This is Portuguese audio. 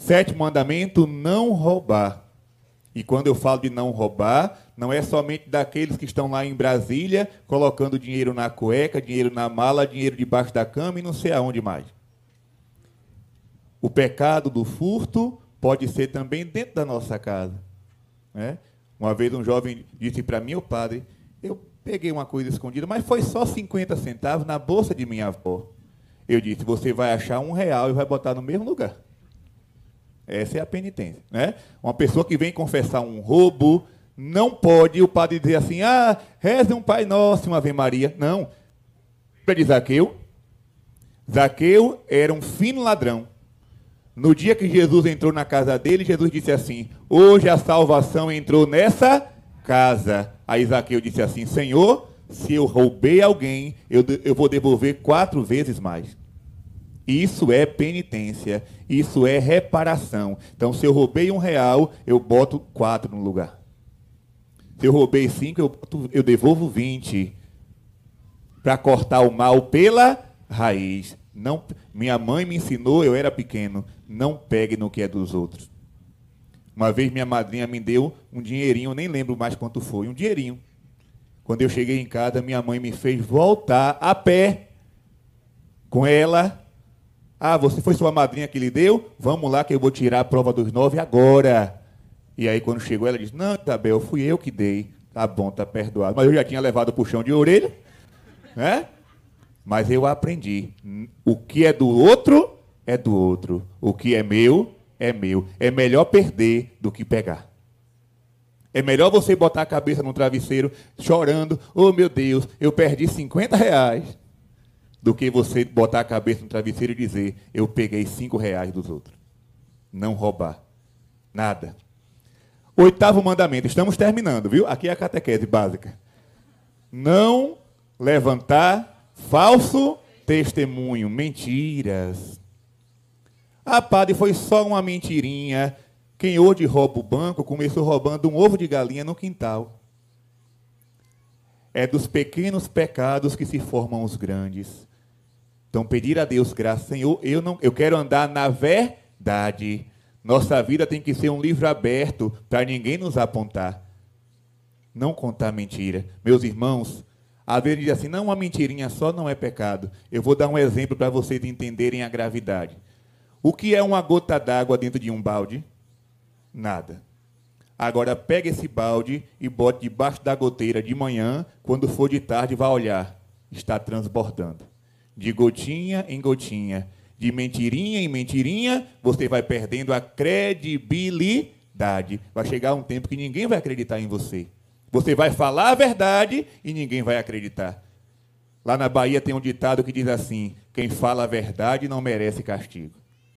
Sétimo mandamento: não roubar. E quando eu falo de não roubar, não é somente daqueles que estão lá em Brasília colocando dinheiro na cueca, dinheiro na mala, dinheiro debaixo da cama e não sei aonde mais. O pecado do furto pode ser também dentro da nossa casa. Né? Uma vez um jovem disse para mim, o padre, eu peguei uma coisa escondida, mas foi só 50 centavos na bolsa de minha avó. Eu disse, você vai achar um real e vai botar no mesmo lugar. Essa é a penitência. Né? Uma pessoa que vem confessar um roubo, não pode o padre dizer assim, ah, reze um Pai Nosso, uma Ave Maria. Não. Lembra de Zaqueu? Zaqueu era um fino ladrão. No dia que Jesus entrou na casa dele, Jesus disse assim: Hoje a salvação entrou nessa casa. Aí Zaqueu disse assim: Senhor, se eu roubei alguém, eu, eu vou devolver quatro vezes mais. Isso é penitência, isso é reparação. Então, se eu roubei um real, eu boto quatro no lugar. Se eu roubei cinco, eu, eu devolvo vinte. Para cortar o mal pela raiz. Não, minha mãe me ensinou, eu era pequeno, não pegue no que é dos outros. Uma vez minha madrinha me deu um dinheirinho, nem lembro mais quanto foi, um dinheirinho. Quando eu cheguei em casa, minha mãe me fez voltar a pé com ela. Ah, você foi sua madrinha que lhe deu? Vamos lá que eu vou tirar a prova dos nove agora. E aí quando chegou ela disse, não, Isabel, fui eu que dei. Tá bom, tá perdoado. Mas eu já tinha levado o puxão de orelha, né? Mas eu aprendi. O que é do outro, é do outro. O que é meu, é meu. É melhor perder do que pegar. É melhor você botar a cabeça no travesseiro chorando, oh meu Deus, eu perdi 50 reais, do que você botar a cabeça no travesseiro e dizer, eu peguei 5 reais dos outros. Não roubar. Nada. Oitavo mandamento, estamos terminando, viu? Aqui é a catequese básica. Não levantar falso testemunho, mentiras. Ah, padre, foi só uma mentirinha. Quem hoje rouba o banco começou roubando um ovo de galinha no quintal. É dos pequenos pecados que se formam os grandes. Então, pedir a Deus graça, Senhor, eu, não, eu quero andar na verdade. Nossa vida tem que ser um livro aberto para ninguém nos apontar. Não contar mentira. Meus irmãos, às vezes diz assim, não, uma mentirinha só não é pecado. Eu vou dar um exemplo para vocês entenderem a gravidade. O que é uma gota d'água dentro de um balde? Nada. Agora pega esse balde e bote debaixo da goteira de manhã, quando for de tarde vai olhar, está transbordando. De gotinha em gotinha, de mentirinha em mentirinha, você vai perdendo a credibilidade. Vai chegar um tempo que ninguém vai acreditar em você. Você vai falar a verdade e ninguém vai acreditar. Lá na Bahia tem um ditado que diz assim: quem fala a verdade não merece castigo.